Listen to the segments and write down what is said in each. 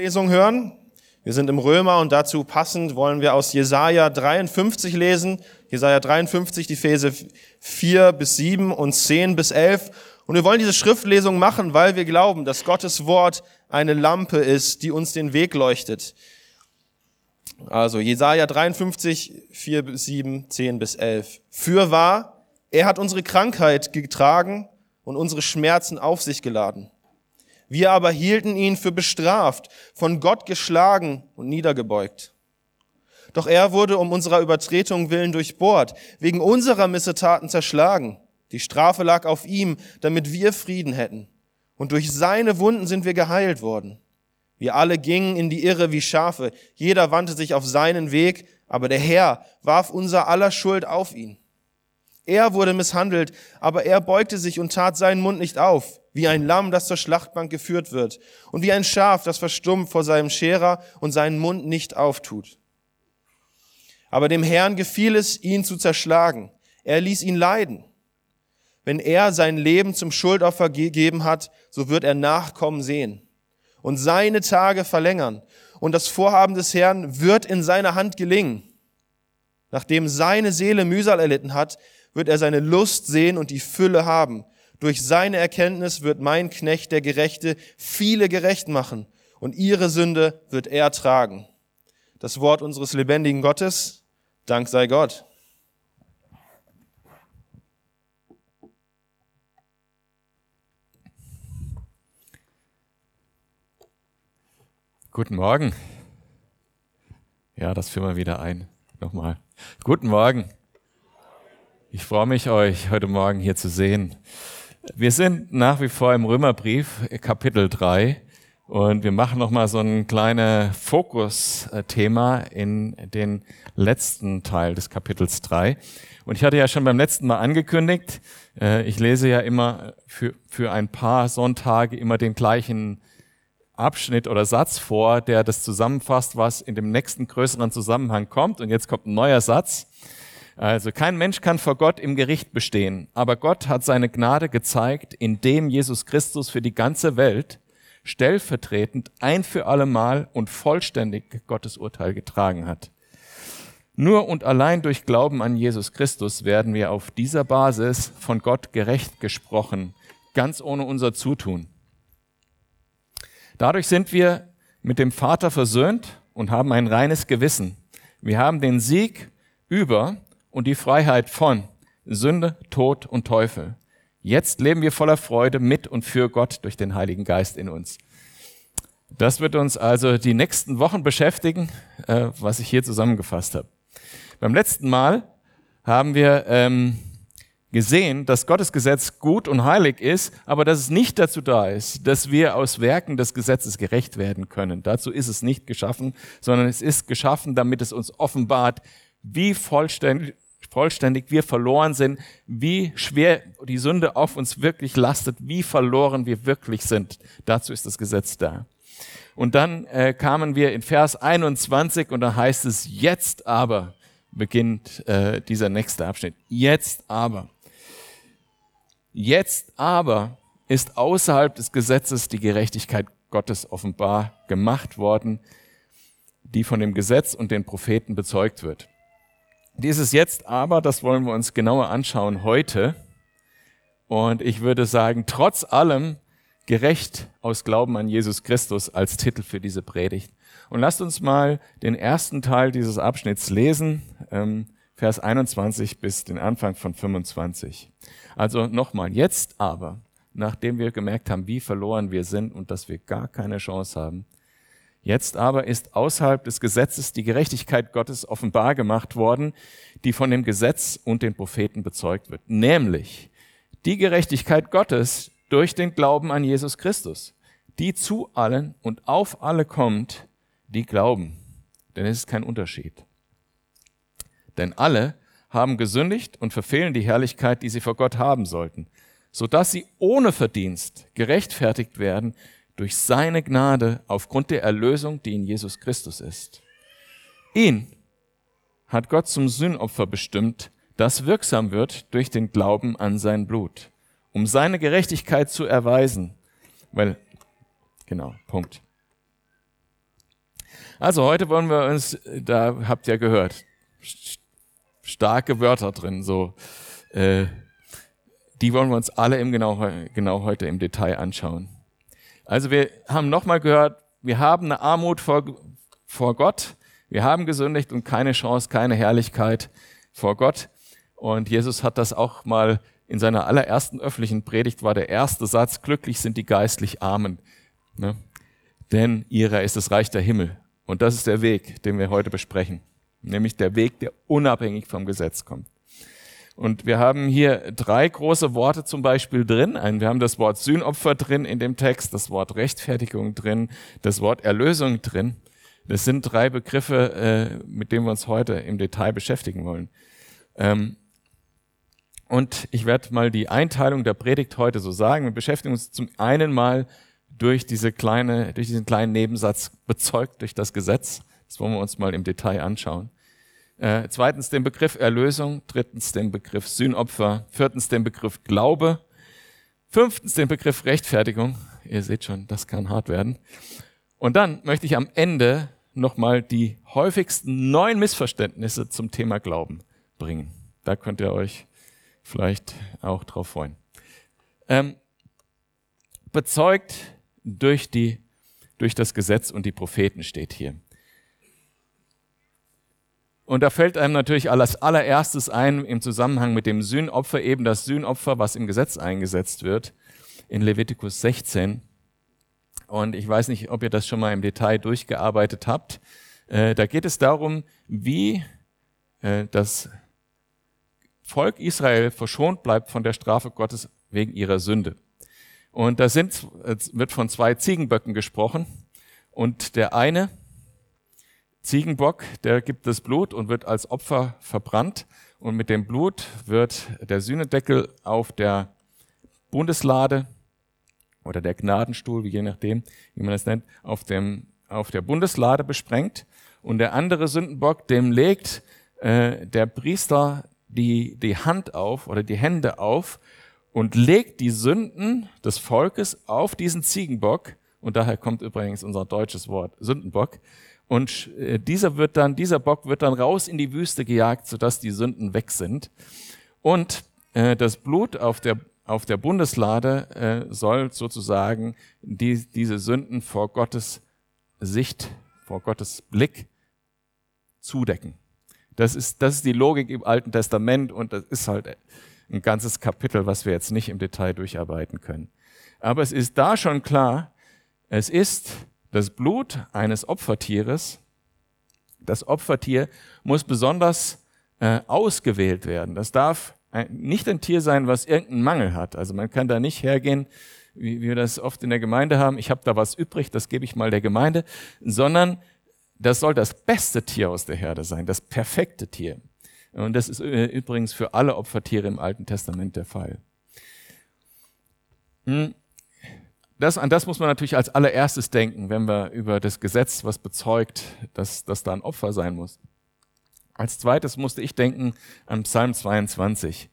Lesung hören. Wir sind im Römer und dazu passend wollen wir aus Jesaja 53 lesen. Jesaja 53, die Verse 4 bis 7 und 10 bis 11. Und wir wollen diese Schriftlesung machen, weil wir glauben, dass Gottes Wort eine Lampe ist, die uns den Weg leuchtet. Also Jesaja 53, 4 bis 7, 10 bis 11. Für wahr, er hat unsere Krankheit getragen und unsere Schmerzen auf sich geladen. Wir aber hielten ihn für bestraft, von Gott geschlagen und niedergebeugt. Doch er wurde um unserer Übertretung willen durchbohrt, wegen unserer Missetaten zerschlagen. Die Strafe lag auf ihm, damit wir Frieden hätten. Und durch seine Wunden sind wir geheilt worden. Wir alle gingen in die Irre wie Schafe, jeder wandte sich auf seinen Weg, aber der Herr warf unser aller Schuld auf ihn. Er wurde misshandelt, aber er beugte sich und tat seinen Mund nicht auf wie ein Lamm, das zur Schlachtbank geführt wird, und wie ein Schaf, das verstummt vor seinem Scherer und seinen Mund nicht auftut. Aber dem Herrn gefiel es, ihn zu zerschlagen. Er ließ ihn leiden. Wenn er sein Leben zum Schuldopfer gegeben hat, so wird er Nachkommen sehen und seine Tage verlängern. Und das Vorhaben des Herrn wird in seiner Hand gelingen. Nachdem seine Seele Mühsal erlitten hat, wird er seine Lust sehen und die Fülle haben. Durch seine Erkenntnis wird mein Knecht, der Gerechte, viele gerecht machen und ihre Sünde wird er tragen. Das Wort unseres lebendigen Gottes, Dank sei Gott. Guten Morgen. Ja, das führen wir wieder ein. Nochmal. Guten Morgen. Ich freue mich, euch heute Morgen hier zu sehen. Wir sind nach wie vor im Römerbrief, Kapitel 3. Und wir machen nochmal so ein kleines Fokusthema in den letzten Teil des Kapitels 3. Und ich hatte ja schon beim letzten Mal angekündigt, äh, ich lese ja immer für, für ein paar Sonntage immer den gleichen Abschnitt oder Satz vor, der das zusammenfasst, was in dem nächsten größeren Zusammenhang kommt. Und jetzt kommt ein neuer Satz. Also kein Mensch kann vor Gott im Gericht bestehen, aber Gott hat seine Gnade gezeigt, indem Jesus Christus für die ganze Welt stellvertretend ein für alle Mal und vollständig Gottes Urteil getragen hat. Nur und allein durch Glauben an Jesus Christus werden wir auf dieser Basis von Gott gerecht gesprochen, ganz ohne unser Zutun. Dadurch sind wir mit dem Vater versöhnt und haben ein reines Gewissen. Wir haben den Sieg über und die Freiheit von Sünde, Tod und Teufel. Jetzt leben wir voller Freude mit und für Gott durch den Heiligen Geist in uns. Das wird uns also die nächsten Wochen beschäftigen, äh, was ich hier zusammengefasst habe. Beim letzten Mal haben wir ähm, gesehen, dass Gottes Gesetz gut und heilig ist, aber dass es nicht dazu da ist, dass wir aus Werken des Gesetzes gerecht werden können. Dazu ist es nicht geschaffen, sondern es ist geschaffen, damit es uns offenbart, wie vollständig, vollständig wir verloren sind, wie schwer die Sünde auf uns wirklich lastet, wie verloren wir wirklich sind. Dazu ist das Gesetz da. Und dann äh, kamen wir in Vers 21 und da heißt es, jetzt aber beginnt äh, dieser nächste Abschnitt. Jetzt aber. Jetzt aber ist außerhalb des Gesetzes die Gerechtigkeit Gottes offenbar gemacht worden, die von dem Gesetz und den Propheten bezeugt wird. Dieses Jetzt aber, das wollen wir uns genauer anschauen heute. Und ich würde sagen, trotz allem gerecht aus Glauben an Jesus Christus als Titel für diese Predigt. Und lasst uns mal den ersten Teil dieses Abschnitts lesen, ähm, Vers 21 bis den Anfang von 25. Also nochmal, jetzt aber, nachdem wir gemerkt haben, wie verloren wir sind und dass wir gar keine Chance haben, Jetzt aber ist außerhalb des Gesetzes die Gerechtigkeit Gottes offenbar gemacht worden, die von dem Gesetz und den Propheten bezeugt wird, nämlich die Gerechtigkeit Gottes durch den Glauben an Jesus Christus, die zu allen und auf alle kommt, die glauben. Denn es ist kein Unterschied. Denn alle haben gesündigt und verfehlen die Herrlichkeit, die sie vor Gott haben sollten, so dass sie ohne Verdienst gerechtfertigt werden durch seine Gnade aufgrund der Erlösung, die in Jesus Christus ist. Ihn hat Gott zum Sühnopfer bestimmt, das wirksam wird durch den Glauben an sein Blut, um seine Gerechtigkeit zu erweisen. Weil, genau, Punkt. Also heute wollen wir uns, da habt ihr gehört, starke Wörter drin, so. Äh, die wollen wir uns alle im genau, genau heute im Detail anschauen. Also wir haben nochmal gehört, wir haben eine Armut vor, vor Gott, wir haben gesündigt und keine Chance, keine Herrlichkeit vor Gott. Und Jesus hat das auch mal in seiner allerersten öffentlichen Predigt war der erste Satz, glücklich sind die geistlich Armen, ne? denn ihrer ist das Reich der Himmel. Und das ist der Weg, den wir heute besprechen, nämlich der Weg, der unabhängig vom Gesetz kommt. Und wir haben hier drei große Worte zum Beispiel drin. Wir haben das Wort Sühnopfer drin in dem Text, das Wort Rechtfertigung drin, das Wort Erlösung drin. Das sind drei Begriffe, äh, mit denen wir uns heute im Detail beschäftigen wollen. Ähm, und ich werde mal die Einteilung der Predigt heute so sagen. Wir beschäftigen uns zum einen mal durch diese kleine, durch diesen kleinen Nebensatz bezeugt durch das Gesetz. Das wollen wir uns mal im Detail anschauen. Äh, zweitens den Begriff Erlösung, drittens den Begriff Sühnopfer, viertens den Begriff Glaube, fünftens den Begriff Rechtfertigung. Ihr seht schon, das kann hart werden. Und dann möchte ich am Ende nochmal die häufigsten neun Missverständnisse zum Thema Glauben bringen. Da könnt ihr euch vielleicht auch drauf freuen. Ähm, bezeugt durch die, durch das Gesetz und die Propheten steht hier. Und da fällt einem natürlich als allererstes ein im Zusammenhang mit dem Sühnopfer eben das Sühnopfer, was im Gesetz eingesetzt wird, in Levitikus 16. Und ich weiß nicht, ob ihr das schon mal im Detail durchgearbeitet habt. Äh, da geht es darum, wie äh, das Volk Israel verschont bleibt von der Strafe Gottes wegen ihrer Sünde. Und da sind, wird von zwei Ziegenböcken gesprochen. Und der eine, Ziegenbock, der gibt das Blut und wird als Opfer verbrannt. Und mit dem Blut wird der Sühnedeckel auf der Bundeslade oder der Gnadenstuhl, je nachdem, wie man das nennt, auf, dem, auf der Bundeslade besprengt. Und der andere Sündenbock, dem legt äh, der Priester die, die Hand auf oder die Hände auf und legt die Sünden des Volkes auf diesen Ziegenbock. Und daher kommt übrigens unser deutsches Wort Sündenbock. Und äh, dieser wird dann, dieser Bock wird dann raus in die Wüste gejagt, sodass die Sünden weg sind. Und äh, das Blut auf der, auf der Bundeslade äh, soll sozusagen die, diese Sünden vor Gottes Sicht, vor Gottes Blick zudecken. Das ist, das ist die Logik im Alten Testament und das ist halt ein ganzes Kapitel, was wir jetzt nicht im Detail durcharbeiten können. Aber es ist da schon klar, es ist das Blut eines Opfertieres, das Opfertier muss besonders äh, ausgewählt werden. Das darf ein, nicht ein Tier sein, was irgendeinen Mangel hat. Also man kann da nicht hergehen, wie wir das oft in der Gemeinde haben, ich habe da was übrig, das gebe ich mal der Gemeinde, sondern das soll das beste Tier aus der Herde sein, das perfekte Tier. Und das ist äh, übrigens für alle Opfertiere im Alten Testament der Fall. Hm. Das, an das muss man natürlich als allererstes denken, wenn wir über das Gesetz, was bezeugt, dass, dass da ein Opfer sein muss. Als zweites musste ich denken an Psalm 22.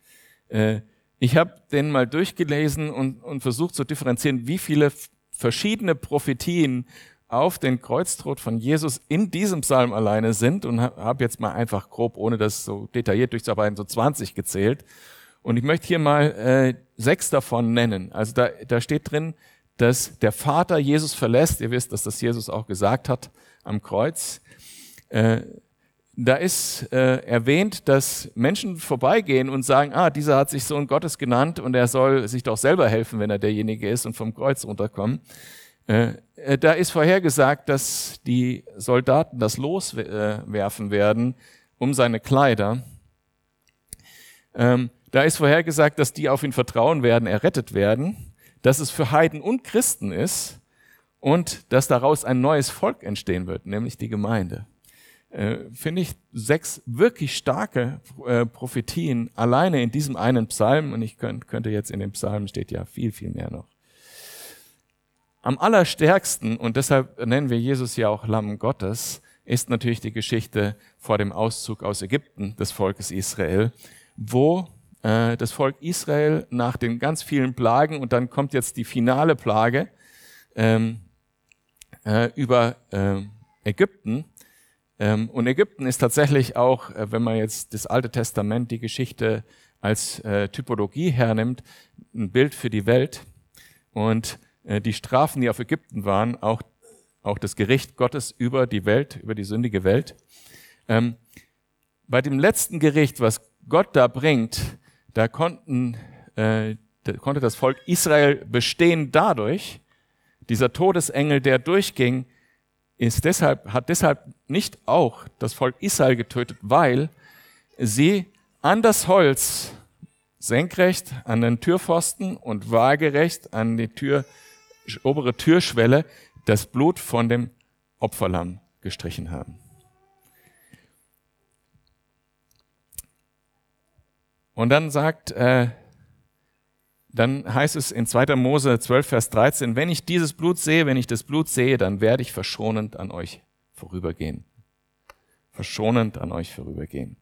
Äh, ich habe den mal durchgelesen und, und versucht zu differenzieren, wie viele verschiedene Prophetien auf den Kreuztod von Jesus in diesem Psalm alleine sind und habe jetzt mal einfach grob, ohne das so detailliert durchzuarbeiten, so 20 gezählt. Und ich möchte hier mal äh, sechs davon nennen. Also da, da steht drin, dass der Vater Jesus verlässt. Ihr wisst, dass das Jesus auch gesagt hat am Kreuz. Äh, da ist äh, erwähnt, dass Menschen vorbeigehen und sagen, ah, dieser hat sich Sohn Gottes genannt und er soll sich doch selber helfen, wenn er derjenige ist und vom Kreuz runterkommen. Äh, da ist vorhergesagt, dass die Soldaten das loswerfen werden um seine Kleider. Ähm, da ist vorhergesagt, dass die auf ihn vertrauen werden, errettet werden dass es für Heiden und Christen ist und dass daraus ein neues Volk entstehen wird, nämlich die Gemeinde. Äh, Finde ich sechs wirklich starke äh, Prophetien alleine in diesem einen Psalm und ich könnt, könnte jetzt in dem Psalm steht ja viel, viel mehr noch. Am allerstärksten, und deshalb nennen wir Jesus ja auch Lamm Gottes, ist natürlich die Geschichte vor dem Auszug aus Ägypten des Volkes Israel, wo äh, das Volk Israel nach den ganz vielen Plagen und dann kommt jetzt die finale Plage ähm, äh, über äh, Ägypten. Ähm, und Ägypten ist tatsächlich auch, äh, wenn man jetzt das Alte Testament, die Geschichte als äh, Typologie hernimmt, ein Bild für die Welt. Und die Strafen, die auf Ägypten waren, auch, auch das Gericht Gottes über die Welt, über die sündige Welt. Ähm, bei dem letzten Gericht, was Gott da bringt, da konnten, äh, da konnte das Volk Israel bestehen dadurch, dieser Todesengel, der durchging, ist deshalb, hat deshalb nicht auch das Volk Israel getötet, weil sie an das Holz senkrecht an den Türpfosten und waagerecht an die Tür, obere Türschwelle das Blut von dem Opferlamm gestrichen haben. Und dann sagt, äh, dann heißt es in 2. Mose 12, Vers 13, wenn ich dieses Blut sehe, wenn ich das Blut sehe, dann werde ich verschonend an euch vorübergehen. Verschonend an euch vorübergehen.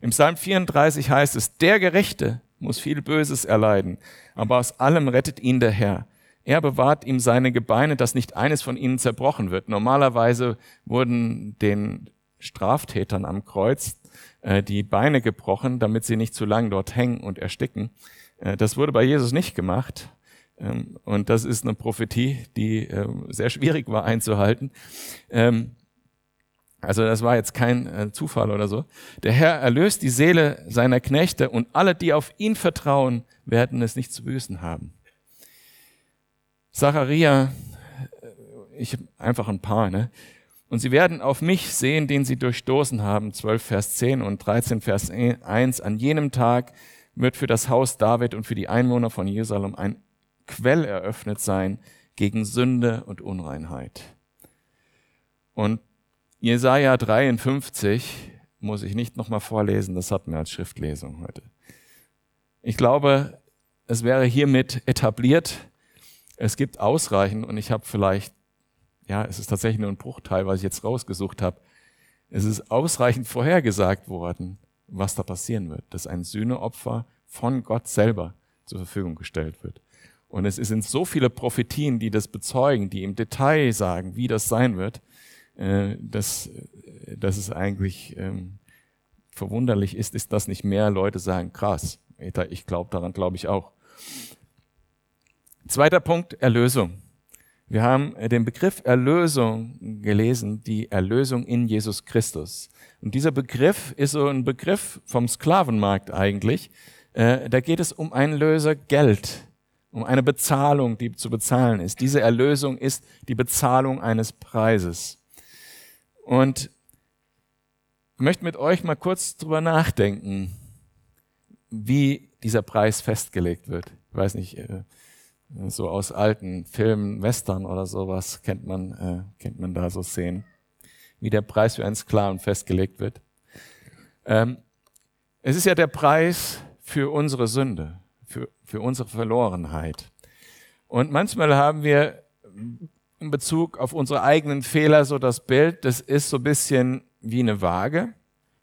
Im Psalm 34 heißt es, der Gerechte muss viel Böses erleiden, aber aus allem rettet ihn der Herr. Er bewahrt ihm seine Gebeine, dass nicht eines von ihnen zerbrochen wird. Normalerweise wurden den Straftätern am Kreuz äh, die Beine gebrochen, damit sie nicht zu lang dort hängen und ersticken. Äh, das wurde bei Jesus nicht gemacht. Ähm, und das ist eine Prophetie, die äh, sehr schwierig war einzuhalten. Ähm, also das war jetzt kein äh, Zufall oder so. Der Herr erlöst die Seele seiner Knechte und alle, die auf ihn vertrauen, werden es nicht zu büßen haben. Zacharia, ich einfach ein paar, ne? Und sie werden auf mich sehen, den sie durchstoßen haben, 12 Vers 10 und 13 Vers 1. An jenem Tag wird für das Haus David und für die Einwohner von Jerusalem ein Quell eröffnet sein gegen Sünde und Unreinheit. Und Jesaja 53 muss ich nicht nochmal vorlesen, das hatten wir als Schriftlesung heute. Ich glaube, es wäre hiermit etabliert. Es gibt ausreichend und ich habe vielleicht, ja, es ist tatsächlich nur ein Bruchteil, was ich jetzt rausgesucht habe. Es ist ausreichend vorhergesagt worden, was da passieren wird, dass ein Sühneopfer von Gott selber zur Verfügung gestellt wird. Und es sind so viele Prophetien, die das bezeugen, die im Detail sagen, wie das sein wird, äh, dass, äh, dass es eigentlich ähm, verwunderlich ist, ist, dass nicht mehr Leute sagen, krass, ich glaube daran, glaube ich auch. Zweiter Punkt, Erlösung. Wir haben äh, den Begriff Erlösung gelesen, die Erlösung in Jesus Christus. Und dieser Begriff ist so ein Begriff vom Sklavenmarkt eigentlich. Da geht es um ein Lösegeld, um eine Bezahlung, die zu bezahlen ist. Diese Erlösung ist die Bezahlung eines Preises. Und ich möchte mit euch mal kurz drüber nachdenken, wie dieser Preis festgelegt wird. Ich weiß nicht, äh, so aus alten Filmen, Western oder sowas kennt man, äh, kennt man da so Szenen, wie der Preis für einen Sklaven festgelegt wird. Ähm, es ist ja der Preis für unsere Sünde, für, für unsere Verlorenheit. Und manchmal haben wir in Bezug auf unsere eigenen Fehler so das Bild, das ist so ein bisschen wie eine Waage.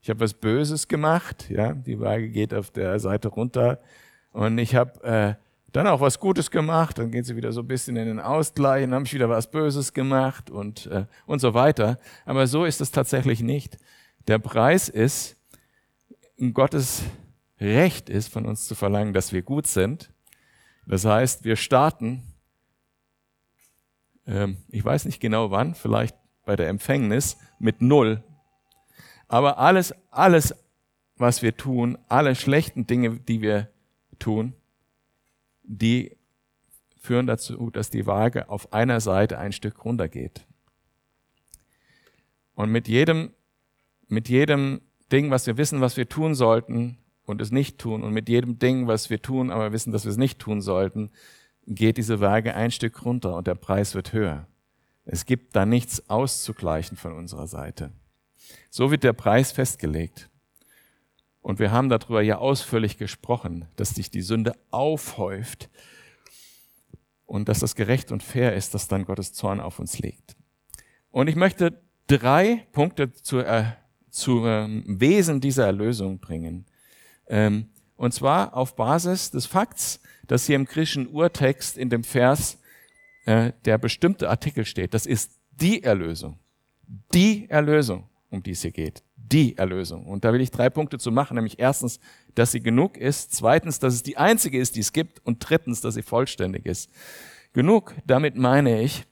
Ich habe was Böses gemacht, ja, die Waage geht auf der Seite runter und ich habe äh, dann auch was Gutes gemacht, dann geht sie wieder so ein bisschen in den Ausgleich, dann habe ich wieder was Böses gemacht und, äh, und so weiter. Aber so ist es tatsächlich nicht. Der Preis ist, Gottes Recht ist, von uns zu verlangen, dass wir gut sind. Das heißt, wir starten ähm, ich weiß nicht genau wann, vielleicht bei der Empfängnis, mit Null. Aber alles, alles, was wir tun, alle schlechten Dinge, die wir tun, die führen dazu, dass die Waage auf einer Seite ein Stück runtergeht. Und mit jedem, mit jedem Ding, was wir wissen, was wir tun sollten und es nicht tun, und mit jedem Ding, was wir tun, aber wissen, dass wir es nicht tun sollten, geht diese Waage ein Stück runter und der Preis wird höher. Es gibt da nichts auszugleichen von unserer Seite. So wird der Preis festgelegt. Und wir haben darüber ja ausführlich gesprochen, dass sich die Sünde aufhäuft und dass das gerecht und fair ist, dass dann Gottes Zorn auf uns liegt. Und ich möchte drei Punkte zu, äh, zu ähm, Wesen dieser Erlösung bringen. Ähm, und zwar auf Basis des Fakts, dass hier im griechischen Urtext in dem Vers äh, der bestimmte Artikel steht. Das ist die Erlösung. die Erlösung, um die es hier geht. Die Erlösung. Und da will ich drei Punkte zu machen, nämlich erstens, dass sie genug ist, zweitens, dass es die einzige ist, die es gibt und drittens, dass sie vollständig ist. Genug, damit meine ich,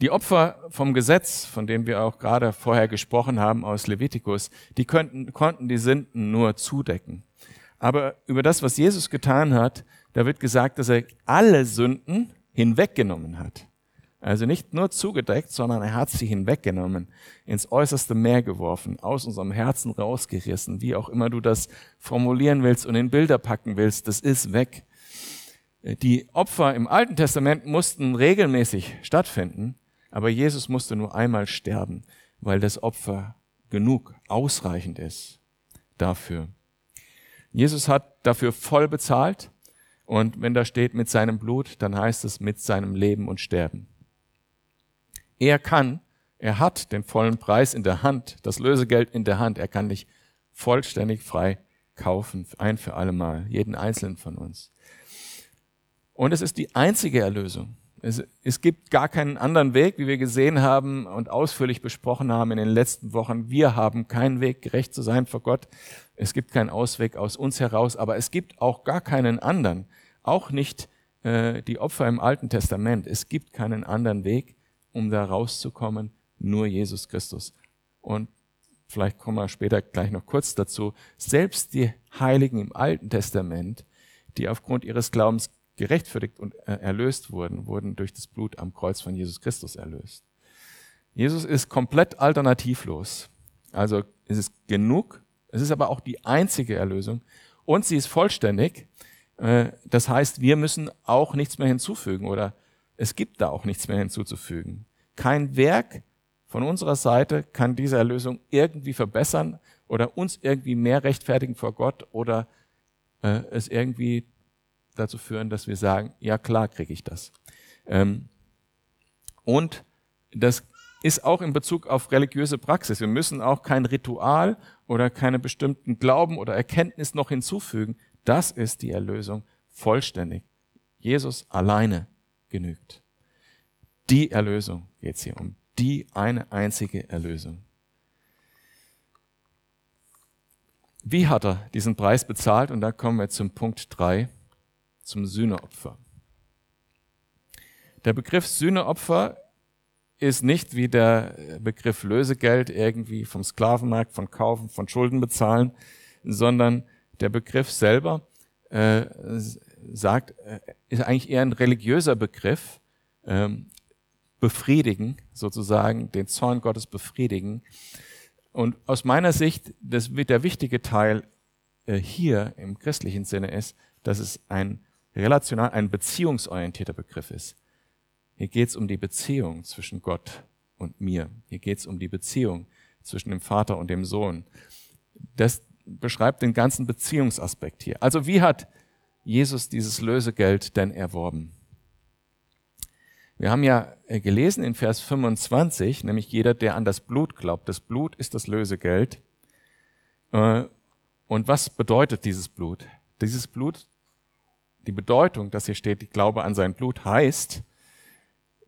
die Opfer vom Gesetz, von denen wir auch gerade vorher gesprochen haben aus Levitikus, die könnten, konnten die Sünden nur zudecken. Aber über das, was Jesus getan hat, da wird gesagt, dass er alle Sünden hinweggenommen hat. Also nicht nur zugedeckt, sondern er hat sie hinweggenommen, ins äußerste Meer geworfen, aus unserem Herzen rausgerissen, wie auch immer du das formulieren willst und in Bilder packen willst, das ist weg. Die Opfer im Alten Testament mussten regelmäßig stattfinden, aber Jesus musste nur einmal sterben, weil das Opfer genug, ausreichend ist dafür. Jesus hat dafür voll bezahlt und wenn da steht mit seinem Blut, dann heißt es mit seinem Leben und Sterben. Er kann, er hat den vollen Preis in der Hand, das Lösegeld in der Hand. Er kann dich vollständig frei kaufen, ein für alle Mal, jeden einzelnen von uns. Und es ist die einzige Erlösung. Es, es gibt gar keinen anderen Weg, wie wir gesehen haben und ausführlich besprochen haben in den letzten Wochen. Wir haben keinen Weg, gerecht zu sein vor Gott. Es gibt keinen Ausweg aus uns heraus, aber es gibt auch gar keinen anderen. Auch nicht äh, die Opfer im Alten Testament. Es gibt keinen anderen Weg, um da rauszukommen, nur Jesus Christus. Und vielleicht kommen wir später gleich noch kurz dazu. Selbst die Heiligen im Alten Testament, die aufgrund ihres Glaubens gerechtfertigt und äh, erlöst wurden, wurden durch das Blut am Kreuz von Jesus Christus erlöst. Jesus ist komplett alternativlos. Also es ist genug, es ist aber auch die einzige Erlösung und sie ist vollständig. Äh, das heißt, wir müssen auch nichts mehr hinzufügen oder es gibt da auch nichts mehr hinzuzufügen. Kein Werk von unserer Seite kann diese Erlösung irgendwie verbessern oder uns irgendwie mehr rechtfertigen vor Gott oder äh, es irgendwie dazu führen, dass wir sagen, ja klar kriege ich das. Ähm, und das ist auch in Bezug auf religiöse Praxis. Wir müssen auch kein Ritual oder keine bestimmten Glauben oder Erkenntnis noch hinzufügen. Das ist die Erlösung vollständig. Jesus alleine genügt. Die Erlösung geht es hier um. Die eine einzige Erlösung. Wie hat er diesen Preis bezahlt? Und da kommen wir zum Punkt drei zum Sühneopfer. Der Begriff Sühneopfer ist nicht wie der Begriff Lösegeld irgendwie vom Sklavenmarkt, von Kaufen, von Schulden bezahlen, sondern der Begriff selber äh, sagt, äh, ist eigentlich eher ein religiöser Begriff, ähm, befriedigen, sozusagen, den Zorn Gottes befriedigen. Und aus meiner Sicht, das, der wichtige Teil äh, hier im christlichen Sinne ist, dass es ein relational ein beziehungsorientierter Begriff ist. Hier geht es um die Beziehung zwischen Gott und mir. Hier geht es um die Beziehung zwischen dem Vater und dem Sohn. Das beschreibt den ganzen Beziehungsaspekt hier. Also wie hat Jesus dieses Lösegeld denn erworben? Wir haben ja gelesen in Vers 25, nämlich jeder, der an das Blut glaubt. Das Blut ist das Lösegeld. Äh, und was bedeutet dieses Blut? Dieses Blut die Bedeutung, dass hier steht, ich glaube an sein Blut, heißt,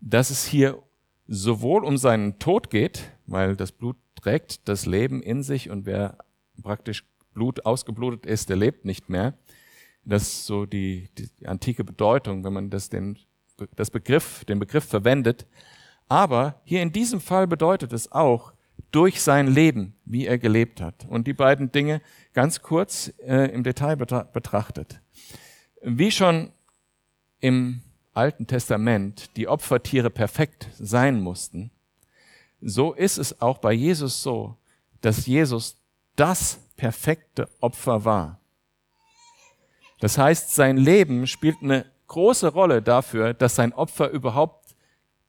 dass es hier sowohl um seinen Tod geht, weil das Blut trägt das Leben in sich und wer praktisch Blut ausgeblutet ist, der lebt nicht mehr. Das ist so die, die antike Bedeutung, wenn man das den, das Begriff, den Begriff verwendet. Aber hier in diesem Fall bedeutet es auch durch sein Leben, wie er gelebt hat. Und die beiden Dinge ganz kurz äh, im Detail betrachtet. Wie schon im Alten Testament die Opfertiere perfekt sein mussten, so ist es auch bei Jesus so, dass Jesus das perfekte Opfer war. Das heißt, sein Leben spielt eine große Rolle dafür, dass sein Opfer überhaupt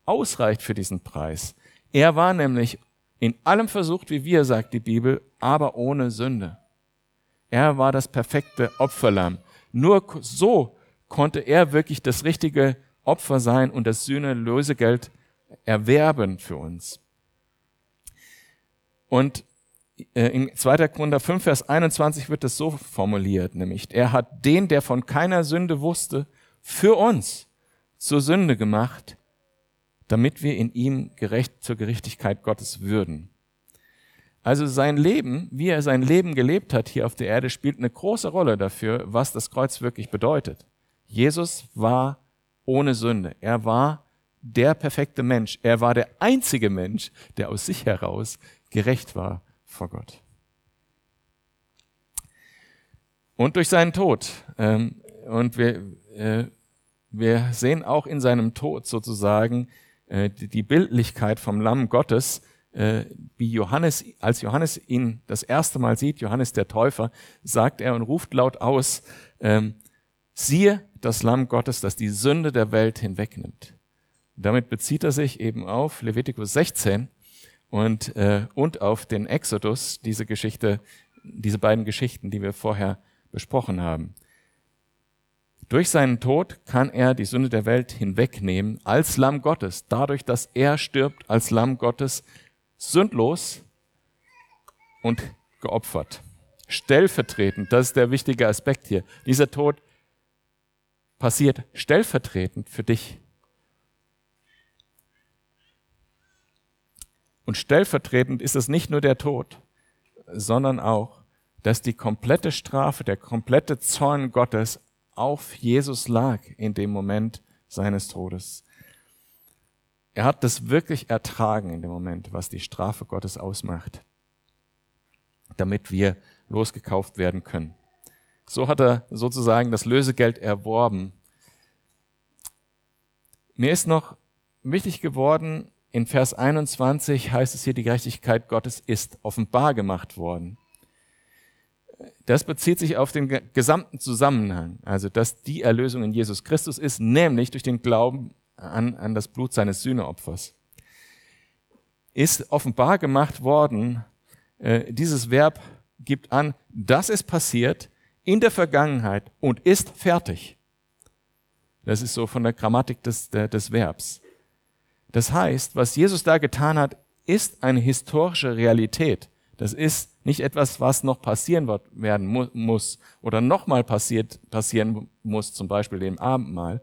ausreicht für diesen Preis. Er war nämlich in allem versucht, wie wir, sagt die Bibel, aber ohne Sünde. Er war das perfekte Opferlamm. Nur so konnte er wirklich das richtige Opfer sein und das Sühnelösegeld erwerben für uns. Und in 2. Korinther 5, Vers 21 wird es so formuliert, nämlich, er hat den, der von keiner Sünde wusste, für uns zur Sünde gemacht, damit wir in ihm gerecht zur Gerechtigkeit Gottes würden. Also sein Leben, wie er sein Leben gelebt hat hier auf der Erde, spielt eine große Rolle dafür, was das Kreuz wirklich bedeutet. Jesus war ohne Sünde. Er war der perfekte Mensch. Er war der einzige Mensch, der aus sich heraus gerecht war vor Gott. Und durch seinen Tod. Ähm, und wir, äh, wir sehen auch in seinem Tod sozusagen äh, die Bildlichkeit vom Lamm Gottes, äh, wie Johannes, als Johannes ihn das erste Mal sieht, Johannes der Täufer, sagt er und ruft laut aus, ähm, siehe das Lamm Gottes, das die Sünde der Welt hinwegnimmt. Damit bezieht er sich eben auf Levitikus 16 und, äh, und auf den Exodus, diese Geschichte, diese beiden Geschichten, die wir vorher besprochen haben. Durch seinen Tod kann er die Sünde der Welt hinwegnehmen als Lamm Gottes, dadurch, dass er stirbt als Lamm Gottes, sündlos und geopfert. Stellvertretend, das ist der wichtige Aspekt hier. Dieser Tod passiert stellvertretend für dich. Und stellvertretend ist es nicht nur der Tod, sondern auch, dass die komplette Strafe, der komplette Zorn Gottes auf Jesus lag in dem Moment seines Todes. Er hat das wirklich ertragen in dem Moment, was die Strafe Gottes ausmacht, damit wir losgekauft werden können. So hat er sozusagen das Lösegeld erworben. Mir ist noch wichtig geworden, in Vers 21 heißt es hier, die Gerechtigkeit Gottes ist offenbar gemacht worden. Das bezieht sich auf den gesamten Zusammenhang, also dass die Erlösung in Jesus Christus ist, nämlich durch den Glauben an, an das Blut seines Sühneopfers. Ist offenbar gemacht worden, äh, dieses Verb gibt an, das ist passiert in der Vergangenheit und ist fertig. Das ist so von der Grammatik des, des Verbs. Das heißt, was Jesus da getan hat, ist eine historische Realität. Das ist nicht etwas, was noch passieren werden mu muss oder nochmal passiert, passieren muss, zum Beispiel dem Abendmahl,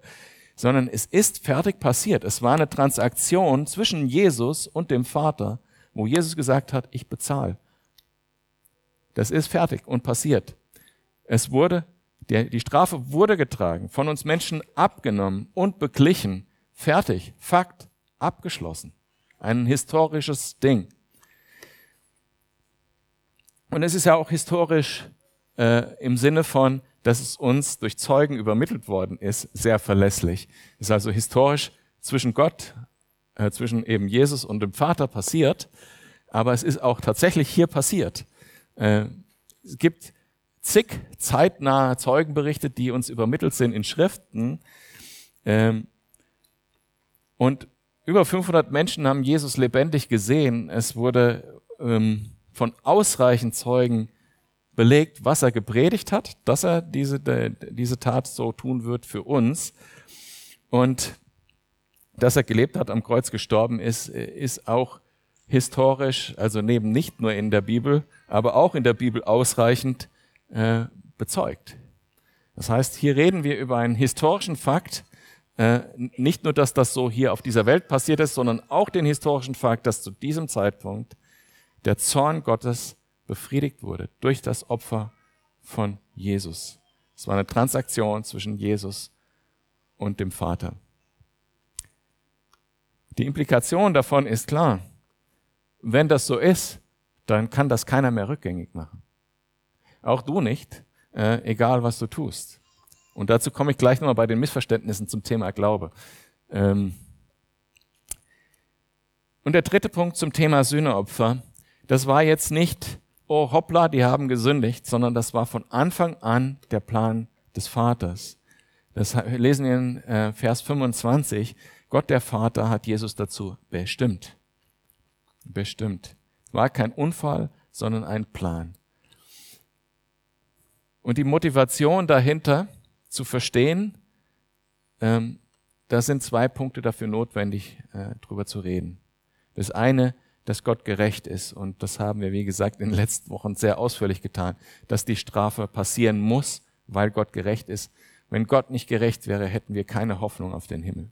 sondern es ist fertig passiert. Es war eine Transaktion zwischen Jesus und dem Vater, wo Jesus gesagt hat, ich bezahle. Das ist fertig und passiert. Es wurde, die, die Strafe wurde getragen, von uns Menschen abgenommen und beglichen. Fertig. Fakt. Abgeschlossen. Ein historisches Ding. Und es ist ja auch historisch äh, im Sinne von, dass es uns durch Zeugen übermittelt worden ist, sehr verlässlich. Es ist also historisch zwischen Gott, äh, zwischen eben Jesus und dem Vater passiert, aber es ist auch tatsächlich hier passiert. Äh, es gibt zig zeitnahe Zeugenberichte, die uns übermittelt sind in Schriften. Ähm, und über 500 Menschen haben Jesus lebendig gesehen. Es wurde ähm, von ausreichend Zeugen belegt, was er gepredigt hat, dass er diese, diese Tat so tun wird für uns. Und dass er gelebt hat, am Kreuz gestorben ist, ist auch historisch, also neben nicht nur in der Bibel, aber auch in der Bibel ausreichend äh, bezeugt. Das heißt, hier reden wir über einen historischen Fakt, äh, nicht nur, dass das so hier auf dieser Welt passiert ist, sondern auch den historischen Fakt, dass zu diesem Zeitpunkt der Zorn Gottes befriedigt wurde durch das Opfer von Jesus. Es war eine Transaktion zwischen Jesus und dem Vater. Die Implikation davon ist klar. Wenn das so ist, dann kann das keiner mehr rückgängig machen. Auch du nicht, äh, egal was du tust. Und dazu komme ich gleich nochmal bei den Missverständnissen zum Thema Glaube. Ähm und der dritte Punkt zum Thema Sühneopfer das war jetzt nicht, oh hoppla, die haben gesündigt, sondern das war von Anfang an der Plan des Vaters. Das lesen wir in äh, Vers 25. Gott der Vater hat Jesus dazu bestimmt. Bestimmt. War kein Unfall, sondern ein Plan. Und die Motivation dahinter zu verstehen, ähm, da sind zwei Punkte dafür notwendig, äh, drüber zu reden. Das eine dass Gott gerecht ist. Und das haben wir, wie gesagt, in den letzten Wochen sehr ausführlich getan, dass die Strafe passieren muss, weil Gott gerecht ist. Wenn Gott nicht gerecht wäre, hätten wir keine Hoffnung auf den Himmel.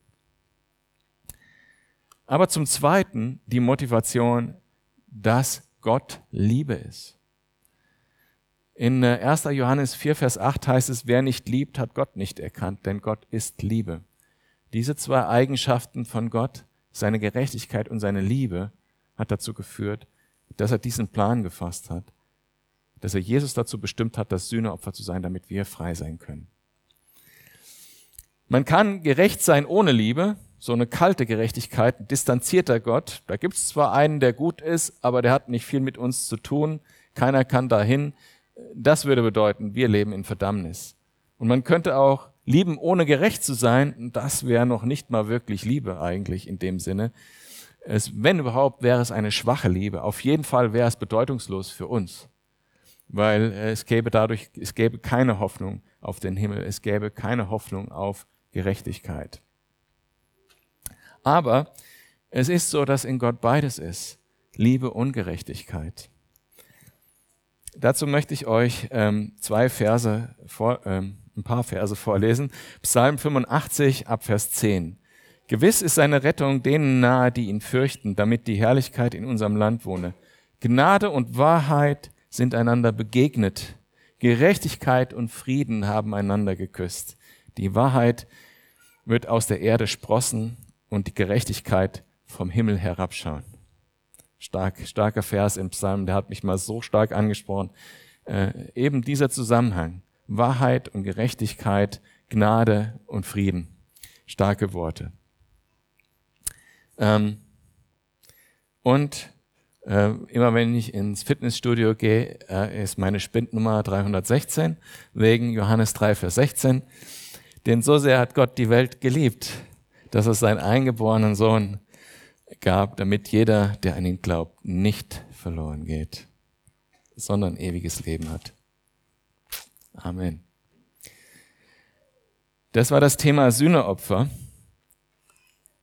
Aber zum Zweiten die Motivation, dass Gott Liebe ist. In 1. Äh, Johannes 4, Vers 8 heißt es, wer nicht liebt, hat Gott nicht erkannt, denn Gott ist Liebe. Diese zwei Eigenschaften von Gott, seine Gerechtigkeit und seine Liebe, hat dazu geführt, dass er diesen Plan gefasst hat, dass er Jesus dazu bestimmt hat, das Sühneopfer zu sein, damit wir frei sein können. Man kann gerecht sein ohne Liebe, so eine kalte Gerechtigkeit, ein distanzierter Gott. Da gibt es zwar einen, der gut ist, aber der hat nicht viel mit uns zu tun. Keiner kann dahin. Das würde bedeuten, wir leben in Verdammnis. Und man könnte auch lieben, ohne gerecht zu sein. Das wäre noch nicht mal wirklich Liebe eigentlich in dem Sinne. Es, wenn überhaupt, wäre es eine schwache Liebe. Auf jeden Fall wäre es bedeutungslos für uns, weil es gäbe dadurch, es gäbe keine Hoffnung auf den Himmel, es gäbe keine Hoffnung auf Gerechtigkeit. Aber es ist so, dass in Gott beides ist. Liebe und Gerechtigkeit. Dazu möchte ich euch ähm, zwei Verse, vor, ähm, ein paar Verse vorlesen. Psalm 85 ab Vers 10. Gewiss ist seine Rettung denen nahe, die ihn fürchten, damit die Herrlichkeit in unserem Land wohne. Gnade und Wahrheit sind einander begegnet. Gerechtigkeit und Frieden haben einander geküsst. Die Wahrheit wird aus der Erde sprossen und die Gerechtigkeit vom Himmel herabschauen. Stark, starker Vers im Psalm, der hat mich mal so stark angesprochen. Äh, eben dieser Zusammenhang. Wahrheit und Gerechtigkeit, Gnade und Frieden. Starke Worte. Ähm, und äh, immer wenn ich ins Fitnessstudio gehe, äh, ist meine Spindnummer 316 wegen Johannes 3, Vers 16. Denn so sehr hat Gott die Welt geliebt, dass es seinen eingeborenen Sohn gab, damit jeder, der an ihn glaubt, nicht verloren geht, sondern ewiges Leben hat. Amen. Das war das Thema Sühneopfer.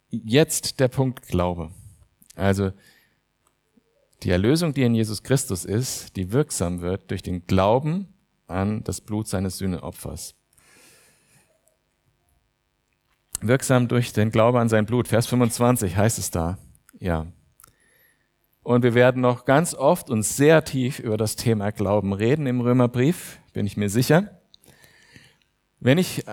Jetzt der Punkt Glaube. Also die Erlösung, die in Jesus Christus ist, die wirksam wird durch den Glauben an das Blut seines Sühneopfers wirksam durch den Glaube an sein Blut. Vers 25 heißt es da. Ja. Und wir werden noch ganz oft und sehr tief über das Thema Glauben reden im Römerbrief, bin ich mir sicher. Wenn ich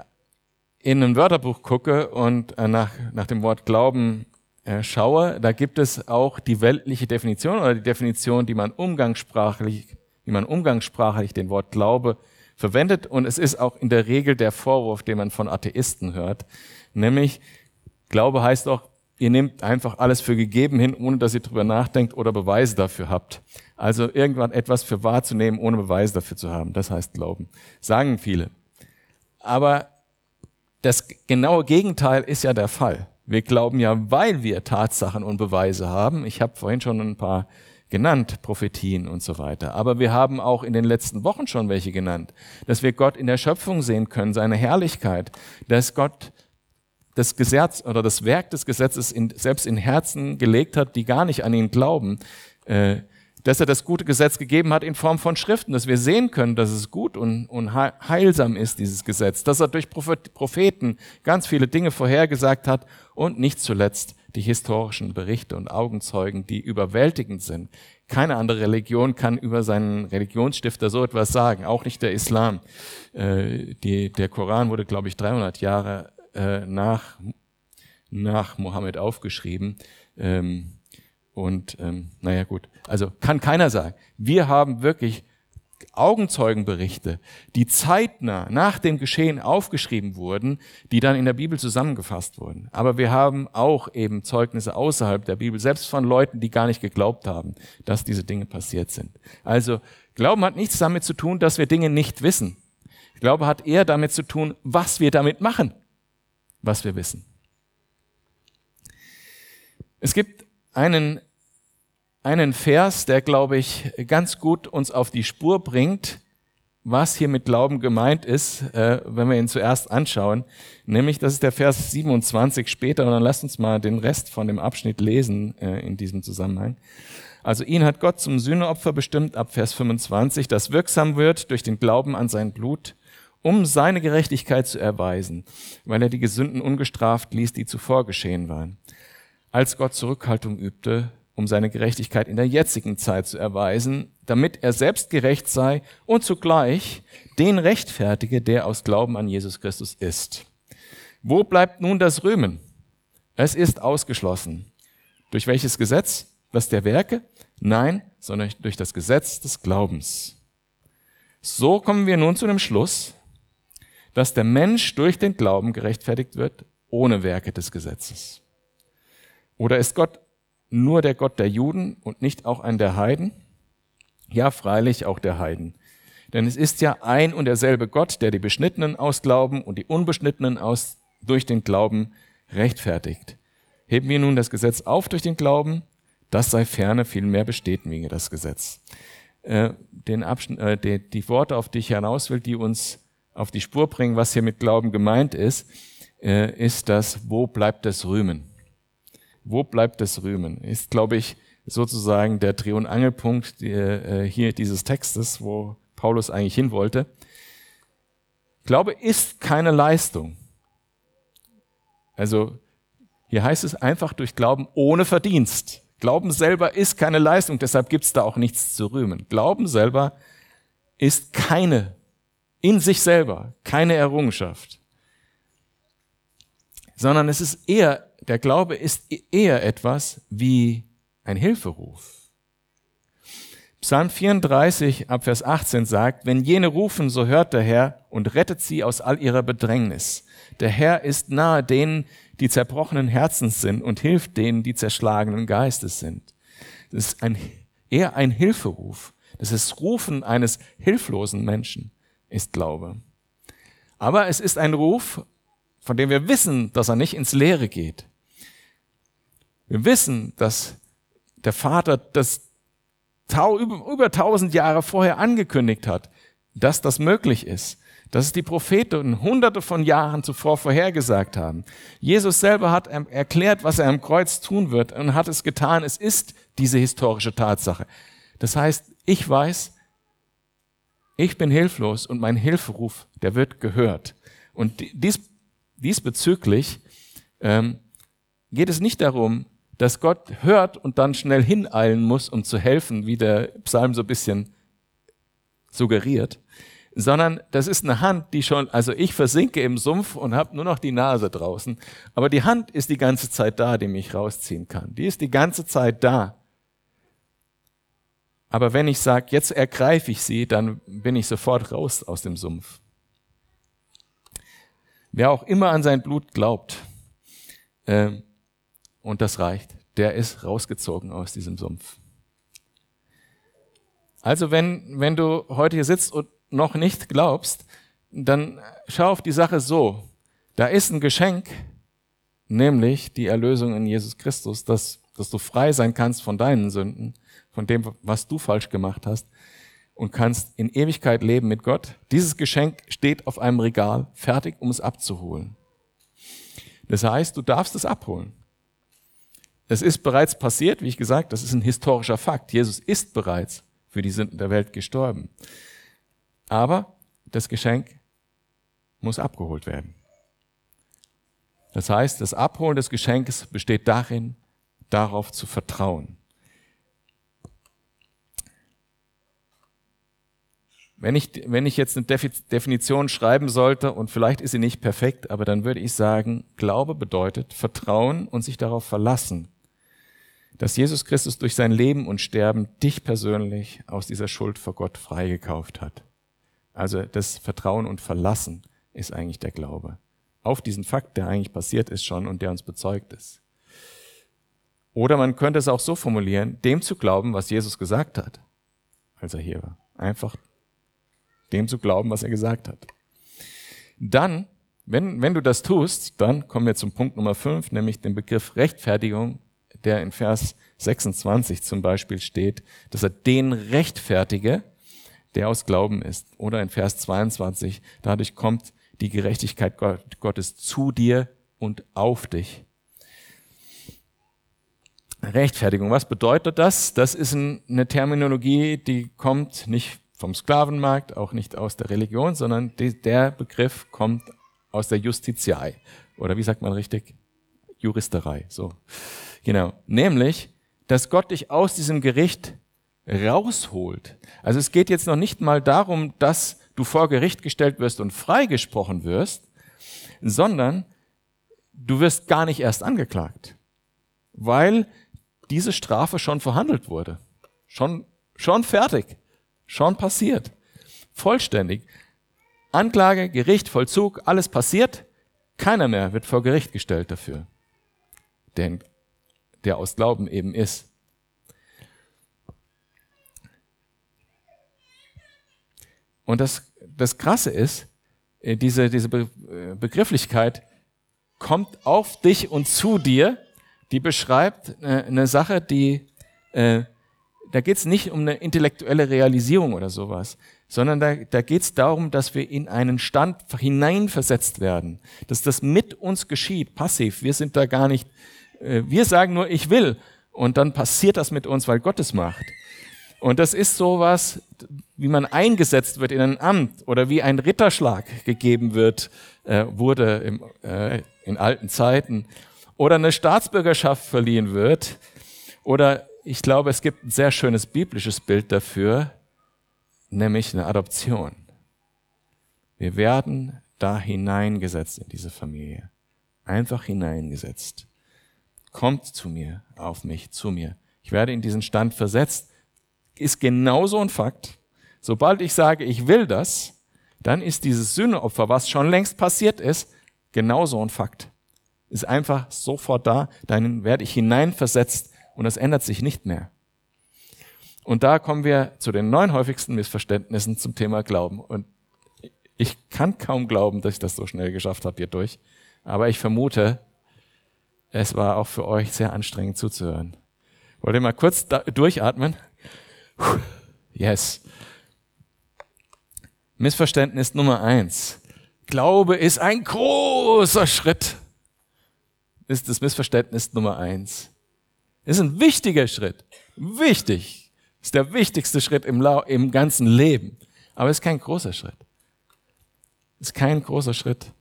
in ein Wörterbuch gucke und äh, nach, nach dem Wort Glauben äh, schaue, da gibt es auch die weltliche Definition oder die Definition, die man umgangssprachlich, wie man umgangssprachlich den Wort Glaube verwendet. Und es ist auch in der Regel der Vorwurf, den man von Atheisten hört, Nämlich, Glaube heißt auch, ihr nehmt einfach alles für gegeben hin, ohne dass ihr drüber nachdenkt oder Beweise dafür habt. Also irgendwann etwas für wahrzunehmen, ohne Beweise dafür zu haben. Das heißt Glauben. Sagen viele. Aber das genaue Gegenteil ist ja der Fall. Wir glauben ja, weil wir Tatsachen und Beweise haben. Ich habe vorhin schon ein paar genannt, Prophetien und so weiter. Aber wir haben auch in den letzten Wochen schon welche genannt, dass wir Gott in der Schöpfung sehen können, seine Herrlichkeit, dass Gott das Gesetz oder das Werk des Gesetzes in, selbst in Herzen gelegt hat, die gar nicht an ihn glauben, äh, dass er das gute Gesetz gegeben hat in Form von Schriften, dass wir sehen können, dass es gut und, und heilsam ist, dieses Gesetz, dass er durch Propheten ganz viele Dinge vorhergesagt hat und nicht zuletzt die historischen Berichte und Augenzeugen, die überwältigend sind. Keine andere Religion kann über seinen Religionsstifter so etwas sagen, auch nicht der Islam. Äh, die, der Koran wurde, glaube ich, 300 Jahre äh, nach, nach Mohammed aufgeschrieben. Ähm, und ähm, naja gut, also kann keiner sagen. Wir haben wirklich Augenzeugenberichte, die zeitnah nach dem Geschehen aufgeschrieben wurden, die dann in der Bibel zusammengefasst wurden. Aber wir haben auch eben Zeugnisse außerhalb der Bibel, selbst von Leuten, die gar nicht geglaubt haben, dass diese Dinge passiert sind. Also Glauben hat nichts damit zu tun, dass wir Dinge nicht wissen. Glaube hat eher damit zu tun, was wir damit machen was wir wissen. Es gibt einen, einen Vers, der, glaube ich, ganz gut uns auf die Spur bringt, was hier mit Glauben gemeint ist, äh, wenn wir ihn zuerst anschauen. Nämlich, das ist der Vers 27 später, und dann lasst uns mal den Rest von dem Abschnitt lesen äh, in diesem Zusammenhang. Also ihn hat Gott zum Sühneopfer bestimmt ab Vers 25, das wirksam wird durch den Glauben an sein Blut um seine Gerechtigkeit zu erweisen, weil er die Gesünden ungestraft ließ, die zuvor geschehen waren. als Gott Zurückhaltung übte, um seine Gerechtigkeit in der jetzigen Zeit zu erweisen, damit er selbst gerecht sei und zugleich den rechtfertige, der aus Glauben an Jesus Christus ist. Wo bleibt nun das Rühmen? Es ist ausgeschlossen. Durch welches Gesetz? Das der Werke? Nein, sondern durch das Gesetz des Glaubens. So kommen wir nun zu dem Schluss, dass der Mensch durch den Glauben gerechtfertigt wird, ohne Werke des Gesetzes. Oder ist Gott nur der Gott der Juden und nicht auch ein der Heiden? Ja, freilich auch der Heiden. Denn es ist ja ein und derselbe Gott, der die Beschnittenen aus Glauben und die Unbeschnittenen aus, durch den Glauben rechtfertigt. Heben wir nun das Gesetz auf durch den Glauben, das sei ferne, vielmehr bestätigen das Gesetz. Äh, den Abschnitt, äh, die, die, Worte, auf die ich hinaus will, die uns auf die Spur bringen, was hier mit Glauben gemeint ist, äh, ist das, wo bleibt das Rühmen? Wo bleibt das Rühmen? Ist, glaube ich, sozusagen der Dreh- und Angelpunkt äh, hier dieses Textes, wo Paulus eigentlich hin wollte. Glaube ist keine Leistung. Also hier heißt es einfach durch Glauben ohne Verdienst. Glauben selber ist keine Leistung, deshalb gibt es da auch nichts zu rühmen. Glauben selber ist keine, in sich selber, keine Errungenschaft, sondern es ist eher, der Glaube ist eher etwas wie ein Hilferuf. Psalm 34 ab Vers 18 sagt, wenn jene rufen, so hört der Herr und rettet sie aus all ihrer Bedrängnis. Der Herr ist nahe denen, die zerbrochenen Herzens sind und hilft denen, die zerschlagenen Geistes sind. Das ist ein, eher ein Hilferuf. Das ist Rufen eines hilflosen Menschen, ist Glaube. Aber es ist ein Ruf, von dem wir wissen, dass er nicht ins Leere geht. Wir wissen, dass der Vater das über tausend Jahre vorher angekündigt hat, dass das möglich ist dass es die Propheten hunderte von Jahren zuvor vorhergesagt haben. Jesus selber hat erklärt, was er am Kreuz tun wird und hat es getan. Es ist diese historische Tatsache. Das heißt, ich weiß, ich bin hilflos und mein Hilferuf, der wird gehört. Und dies, diesbezüglich ähm, geht es nicht darum, dass Gott hört und dann schnell hineilen muss, um zu helfen, wie der Psalm so ein bisschen suggeriert, sondern das ist eine Hand, die schon, also ich versinke im Sumpf und habe nur noch die Nase draußen, aber die Hand ist die ganze Zeit da, die mich rausziehen kann. Die ist die ganze Zeit da. Aber wenn ich sage, jetzt ergreife ich sie, dann bin ich sofort raus aus dem Sumpf. Wer auch immer an sein Blut glaubt, äh, und das reicht, der ist rausgezogen aus diesem Sumpf. Also wenn, wenn du heute hier sitzt und noch nicht glaubst, dann schau auf die Sache so. Da ist ein Geschenk, nämlich die Erlösung in Jesus Christus, dass, dass du frei sein kannst von deinen Sünden, von dem, was du falsch gemacht hast und kannst in Ewigkeit leben mit Gott. Dieses Geschenk steht auf einem Regal, fertig, um es abzuholen. Das heißt, du darfst es abholen. Es ist bereits passiert, wie ich gesagt, das ist ein historischer Fakt. Jesus ist bereits für die Sünden der Welt gestorben. Aber das Geschenk muss abgeholt werden. Das heißt, das Abholen des Geschenkes besteht darin, darauf zu vertrauen. Wenn ich, wenn ich jetzt eine Definition schreiben sollte, und vielleicht ist sie nicht perfekt, aber dann würde ich sagen, Glaube bedeutet Vertrauen und sich darauf verlassen, dass Jesus Christus durch sein Leben und Sterben dich persönlich aus dieser Schuld vor Gott freigekauft hat. Also das Vertrauen und Verlassen ist eigentlich der Glaube. Auf diesen Fakt, der eigentlich passiert ist schon und der uns bezeugt ist. Oder man könnte es auch so formulieren, dem zu glauben, was Jesus gesagt hat, als er hier war. Einfach dem zu glauben, was er gesagt hat. Dann, wenn, wenn du das tust, dann kommen wir zum Punkt Nummer 5, nämlich den Begriff Rechtfertigung, der in Vers 26 zum Beispiel steht, dass er den rechtfertige, der aus Glauben ist. Oder in Vers 22, dadurch kommt die Gerechtigkeit Gottes zu dir und auf dich. Rechtfertigung, was bedeutet das? Das ist eine Terminologie, die kommt nicht vom Sklavenmarkt, auch nicht aus der Religion, sondern der Begriff kommt aus der Justiziei. Oder wie sagt man richtig? Juristerei. So. Genau. Nämlich, dass Gott dich aus diesem Gericht rausholt. Also es geht jetzt noch nicht mal darum, dass du vor Gericht gestellt wirst und freigesprochen wirst, sondern du wirst gar nicht erst angeklagt, weil diese Strafe schon verhandelt wurde, schon, schon fertig, schon passiert, vollständig. Anklage, Gericht, Vollzug, alles passiert, keiner mehr wird vor Gericht gestellt dafür, denn der aus Glauben eben ist. Und das, das Krasse ist, äh, diese, diese äh, Begrifflichkeit kommt auf dich und zu dir, die beschreibt äh, eine Sache, die, äh, da geht es nicht um eine intellektuelle Realisierung oder sowas, sondern da, da geht es darum, dass wir in einen Stand hineinversetzt werden, dass das mit uns geschieht, passiv. Wir sind da gar nicht, äh, wir sagen nur, ich will, und dann passiert das mit uns, weil Gott es macht. Und das ist sowas, wie man eingesetzt wird in ein Amt oder wie ein Ritterschlag gegeben wird, äh, wurde im, äh, in alten Zeiten oder eine Staatsbürgerschaft verliehen wird oder ich glaube, es gibt ein sehr schönes biblisches Bild dafür, nämlich eine Adoption. Wir werden da hineingesetzt in diese Familie. Einfach hineingesetzt. Kommt zu mir, auf mich, zu mir. Ich werde in diesen Stand versetzt. Ist genauso ein Fakt. Sobald ich sage, ich will das, dann ist dieses Sühneopfer, was schon längst passiert ist, genauso ein Fakt. Ist einfach sofort da, dann werde ich hineinversetzt und das ändert sich nicht mehr. Und da kommen wir zu den neun häufigsten Missverständnissen zum Thema Glauben. Und ich kann kaum glauben, dass ich das so schnell geschafft habe hier durch. Aber ich vermute, es war auch für euch sehr anstrengend zuzuhören. Wollt ihr mal kurz durchatmen? Yes. Missverständnis Nummer eins. Glaube ist ein großer Schritt. Ist das Missverständnis Nummer eins. Ist ein wichtiger Schritt. Wichtig. Ist der wichtigste Schritt im, Lau im ganzen Leben. Aber es ist kein großer Schritt. Ist kein großer Schritt.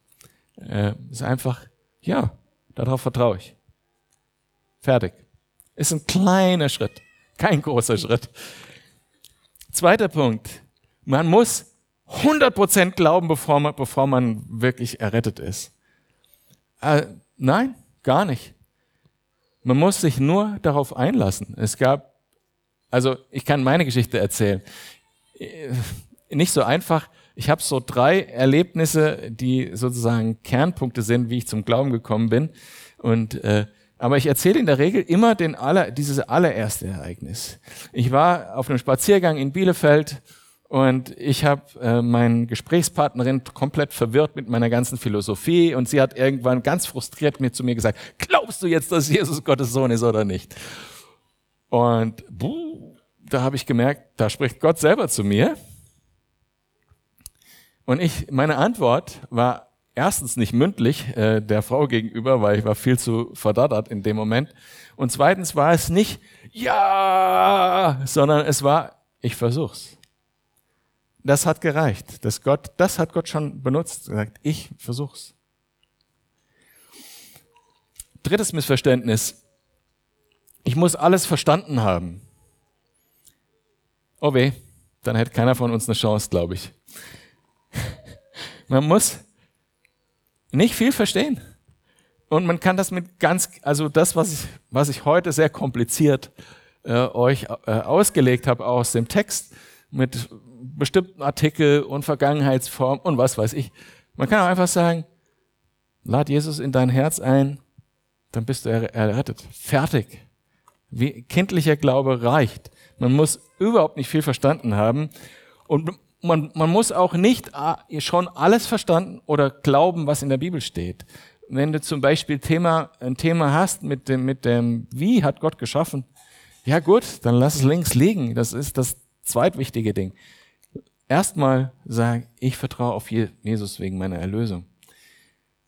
Äh, ist einfach, ja, darauf vertraue ich. Fertig. Ist ein kleiner Schritt. Kein großer Schritt. Zweiter Punkt. Man muss 100% glauben, bevor man, bevor man wirklich errettet ist. Äh, nein, gar nicht. Man muss sich nur darauf einlassen. Es gab also ich kann meine Geschichte erzählen. Nicht so einfach. Ich habe so drei Erlebnisse, die sozusagen Kernpunkte sind, wie ich zum Glauben gekommen bin. Und äh, aber ich erzähle in der Regel immer den aller, dieses allererste Ereignis. Ich war auf einem Spaziergang in Bielefeld und ich habe äh, meine Gesprächspartnerin komplett verwirrt mit meiner ganzen Philosophie und sie hat irgendwann ganz frustriert mir zu mir gesagt, glaubst du jetzt, dass Jesus Gottes Sohn ist oder nicht? Und buh, da habe ich gemerkt, da spricht Gott selber zu mir. Und ich, meine Antwort war erstens nicht mündlich äh, der Frau gegenüber, weil ich war viel zu verdattert in dem Moment. Und zweitens war es nicht ja, sondern es war ich versuch's. Das hat gereicht. Das Gott, das hat Gott schon benutzt. Gesagt, ich versuch's. Drittes Missverständnis. Ich muss alles verstanden haben. Oh weh, dann hätte keiner von uns eine Chance, glaube ich. Man muss nicht viel verstehen. Und man kann das mit ganz, also das, was ich, was ich heute sehr kompliziert äh, euch äh, ausgelegt habe aus dem Text, mit bestimmten Artikel und Vergangenheitsform und was weiß ich. Man kann auch einfach sagen, lad Jesus in dein Herz ein, dann bist du errettet. Fertig. Wie kindlicher Glaube reicht. Man muss überhaupt nicht viel verstanden haben und man, man muss auch nicht ah, schon alles verstanden oder glauben, was in der Bibel steht. Wenn du zum Beispiel Thema, ein Thema hast mit dem, mit dem, wie hat Gott geschaffen? Ja gut, dann lass es links liegen. Das ist das zweitwichtige Ding. Erstmal sagen, ich vertraue auf Jesus wegen meiner Erlösung.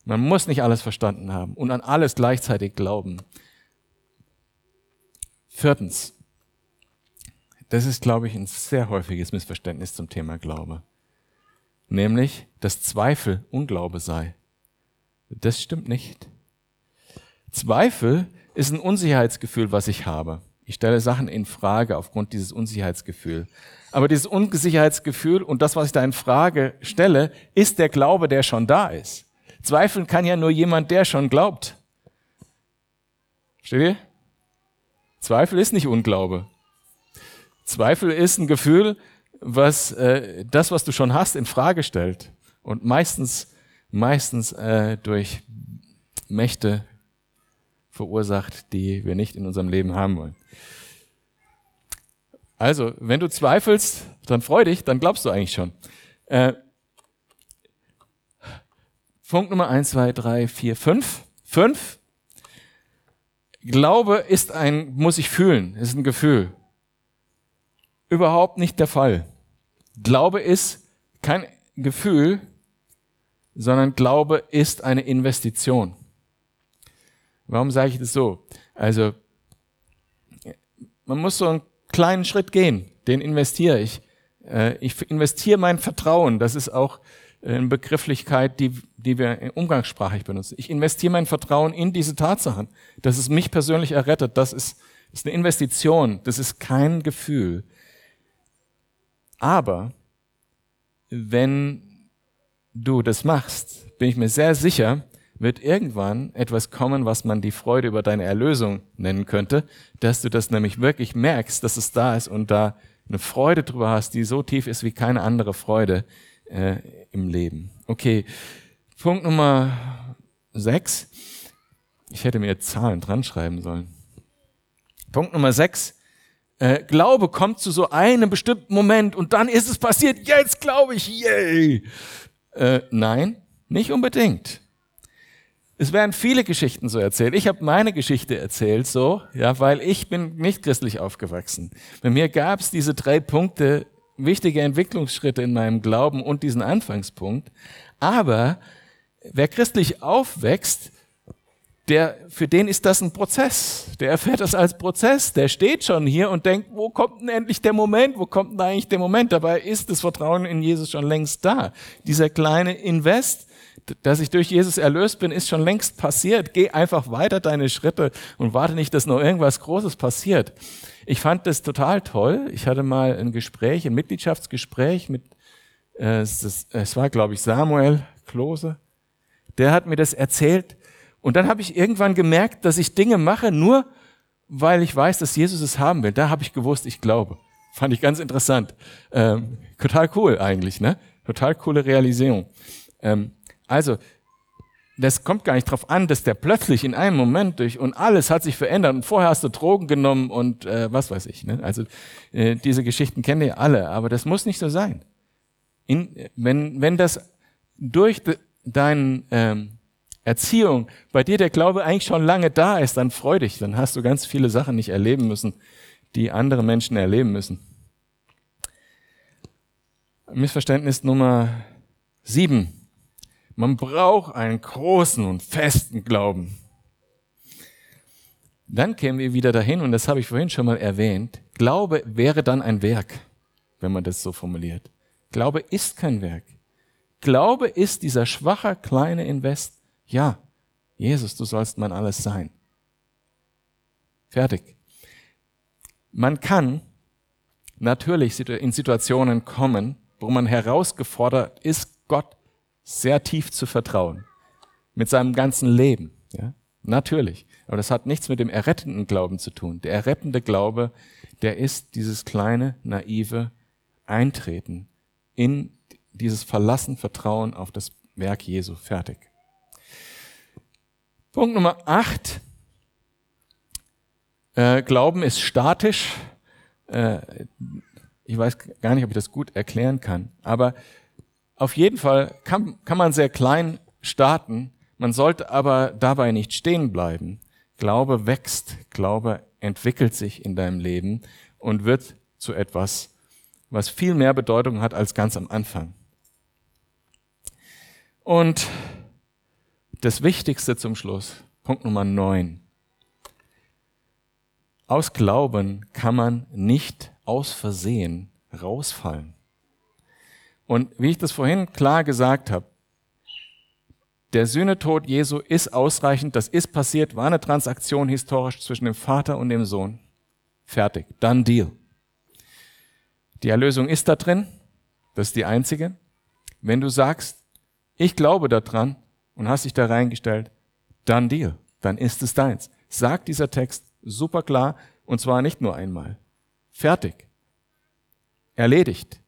Man muss nicht alles verstanden haben und an alles gleichzeitig glauben. Viertens, das ist, glaube ich, ein sehr häufiges Missverständnis zum Thema Glaube. Nämlich, dass Zweifel Unglaube sei. Das stimmt nicht. Zweifel ist ein Unsicherheitsgefühl, was ich habe. Ich stelle Sachen in Frage aufgrund dieses Unsicherheitsgefühls. Aber dieses Unsicherheitsgefühl und das, was ich da in Frage stelle, ist der Glaube, der schon da ist. Zweifeln kann ja nur jemand, der schon glaubt. Versteht ihr? Zweifel ist nicht Unglaube. Zweifel ist ein Gefühl, was äh, das, was du schon hast, in Frage stellt und meistens, meistens äh, durch Mächte verursacht, die wir nicht in unserem Leben haben wollen. Also, wenn du zweifelst, dann freu dich, dann glaubst du eigentlich schon. Äh, Punkt Nummer eins, zwei, drei, vier, fünf. Fünf. Glaube ist ein, muss ich fühlen, ist ein Gefühl. Überhaupt nicht der Fall. Glaube ist kein Gefühl, sondern Glaube ist eine Investition. Warum sage ich das so? Also, man muss so einen kleinen Schritt gehen, den investiere ich. Äh, ich investiere mein Vertrauen, das ist auch eine Begrifflichkeit, die, die wir umgangssprachlich benutzen. Ich investiere mein Vertrauen in diese Tatsachen, dass es mich persönlich errettet. Das ist, ist eine Investition, das ist kein Gefühl. Aber wenn du das machst, bin ich mir sehr sicher, wird irgendwann etwas kommen, was man die Freude über deine Erlösung nennen könnte, dass du das nämlich wirklich merkst, dass es da ist und da eine Freude drüber hast, die so tief ist wie keine andere Freude äh, im Leben. Okay, Punkt Nummer sechs. Ich hätte mir Zahlen dran schreiben sollen. Punkt Nummer sechs. Äh, Glaube kommt zu so einem bestimmten Moment und dann ist es passiert. Jetzt glaube ich, yay! Äh, nein, nicht unbedingt. Es werden viele Geschichten so erzählt. Ich habe meine Geschichte erzählt so, ja, weil ich bin nicht christlich aufgewachsen. Bei mir gab es diese drei Punkte, wichtige Entwicklungsschritte in meinem Glauben und diesen Anfangspunkt. Aber wer christlich aufwächst, der, für den ist das ein Prozess. Der erfährt das als Prozess. Der steht schon hier und denkt, wo kommt denn endlich der Moment? Wo kommt denn eigentlich der Moment? Dabei ist das Vertrauen in Jesus schon längst da. Dieser kleine Invest, dass ich durch Jesus erlöst bin, ist schon längst passiert. Geh einfach weiter deine Schritte und warte nicht, dass noch irgendwas Großes passiert. Ich fand das total toll. Ich hatte mal ein Gespräch, ein Mitgliedschaftsgespräch mit, äh, es, es war, glaube ich, Samuel Klose. Der hat mir das erzählt. Und dann habe ich irgendwann gemerkt, dass ich Dinge mache, nur weil ich weiß, dass Jesus es haben will. Da habe ich gewusst, ich glaube. Fand ich ganz interessant. Ähm, total cool eigentlich, ne? Total coole Realisierung. Ähm, also, das kommt gar nicht drauf an, dass der plötzlich in einem Moment durch und alles hat sich verändert und vorher hast du Drogen genommen und äh, was weiß ich. Ne? Also äh, diese Geschichten kennen ihr alle, aber das muss nicht so sein. In, wenn, wenn das durch de, deine ähm, Erziehung bei dir der Glaube eigentlich schon lange da ist, dann freu dich, dann hast du ganz viele Sachen nicht erleben müssen, die andere Menschen erleben müssen. Missverständnis Nummer sieben. Man braucht einen großen und festen Glauben. Dann kämen wir wieder dahin, und das habe ich vorhin schon mal erwähnt, Glaube wäre dann ein Werk, wenn man das so formuliert. Glaube ist kein Werk. Glaube ist dieser schwache kleine Invest. Ja, Jesus, du sollst mein alles sein. Fertig. Man kann natürlich in Situationen kommen, wo man herausgefordert ist, Gott sehr tief zu vertrauen. Mit seinem ganzen Leben. Ja? Natürlich. Aber das hat nichts mit dem errettenden Glauben zu tun. Der errettende Glaube, der ist dieses kleine, naive Eintreten in dieses Verlassen, Vertrauen auf das Werk Jesu. Fertig. Punkt Nummer acht. Äh, Glauben ist statisch. Äh, ich weiß gar nicht, ob ich das gut erklären kann. Aber auf jeden Fall kann, kann man sehr klein starten, man sollte aber dabei nicht stehen bleiben. Glaube wächst, Glaube entwickelt sich in deinem Leben und wird zu etwas, was viel mehr Bedeutung hat als ganz am Anfang. Und das Wichtigste zum Schluss, Punkt Nummer neun. Aus Glauben kann man nicht aus Versehen rausfallen. Und wie ich das vorhin klar gesagt habe, Der Sühnetod Jesu ist ausreichend, das ist passiert, war eine Transaktion historisch zwischen dem Vater und dem Sohn. Fertig, done deal. Die Erlösung ist da drin, das ist die einzige. Wenn du sagst, ich glaube daran und hast dich da reingestellt, done deal, dann ist es deins. Sagt dieser Text super klar und zwar nicht nur einmal. Fertig. Erledigt.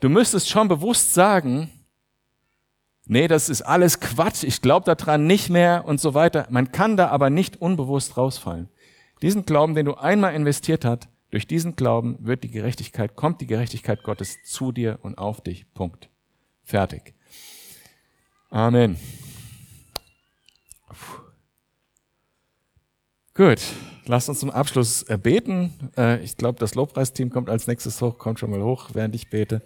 Du müsstest schon bewusst sagen, nee, das ist alles Quatsch, ich glaube daran nicht mehr und so weiter. Man kann da aber nicht unbewusst rausfallen. Diesen Glauben, den du einmal investiert hast, durch diesen Glauben wird die Gerechtigkeit, kommt die Gerechtigkeit Gottes zu dir und auf dich. Punkt. Fertig. Amen. Gut, lasst uns zum Abschluss beten. Äh, ich glaube, das Lobpreisteam kommt als nächstes hoch, kommt schon mal hoch, während ich bete.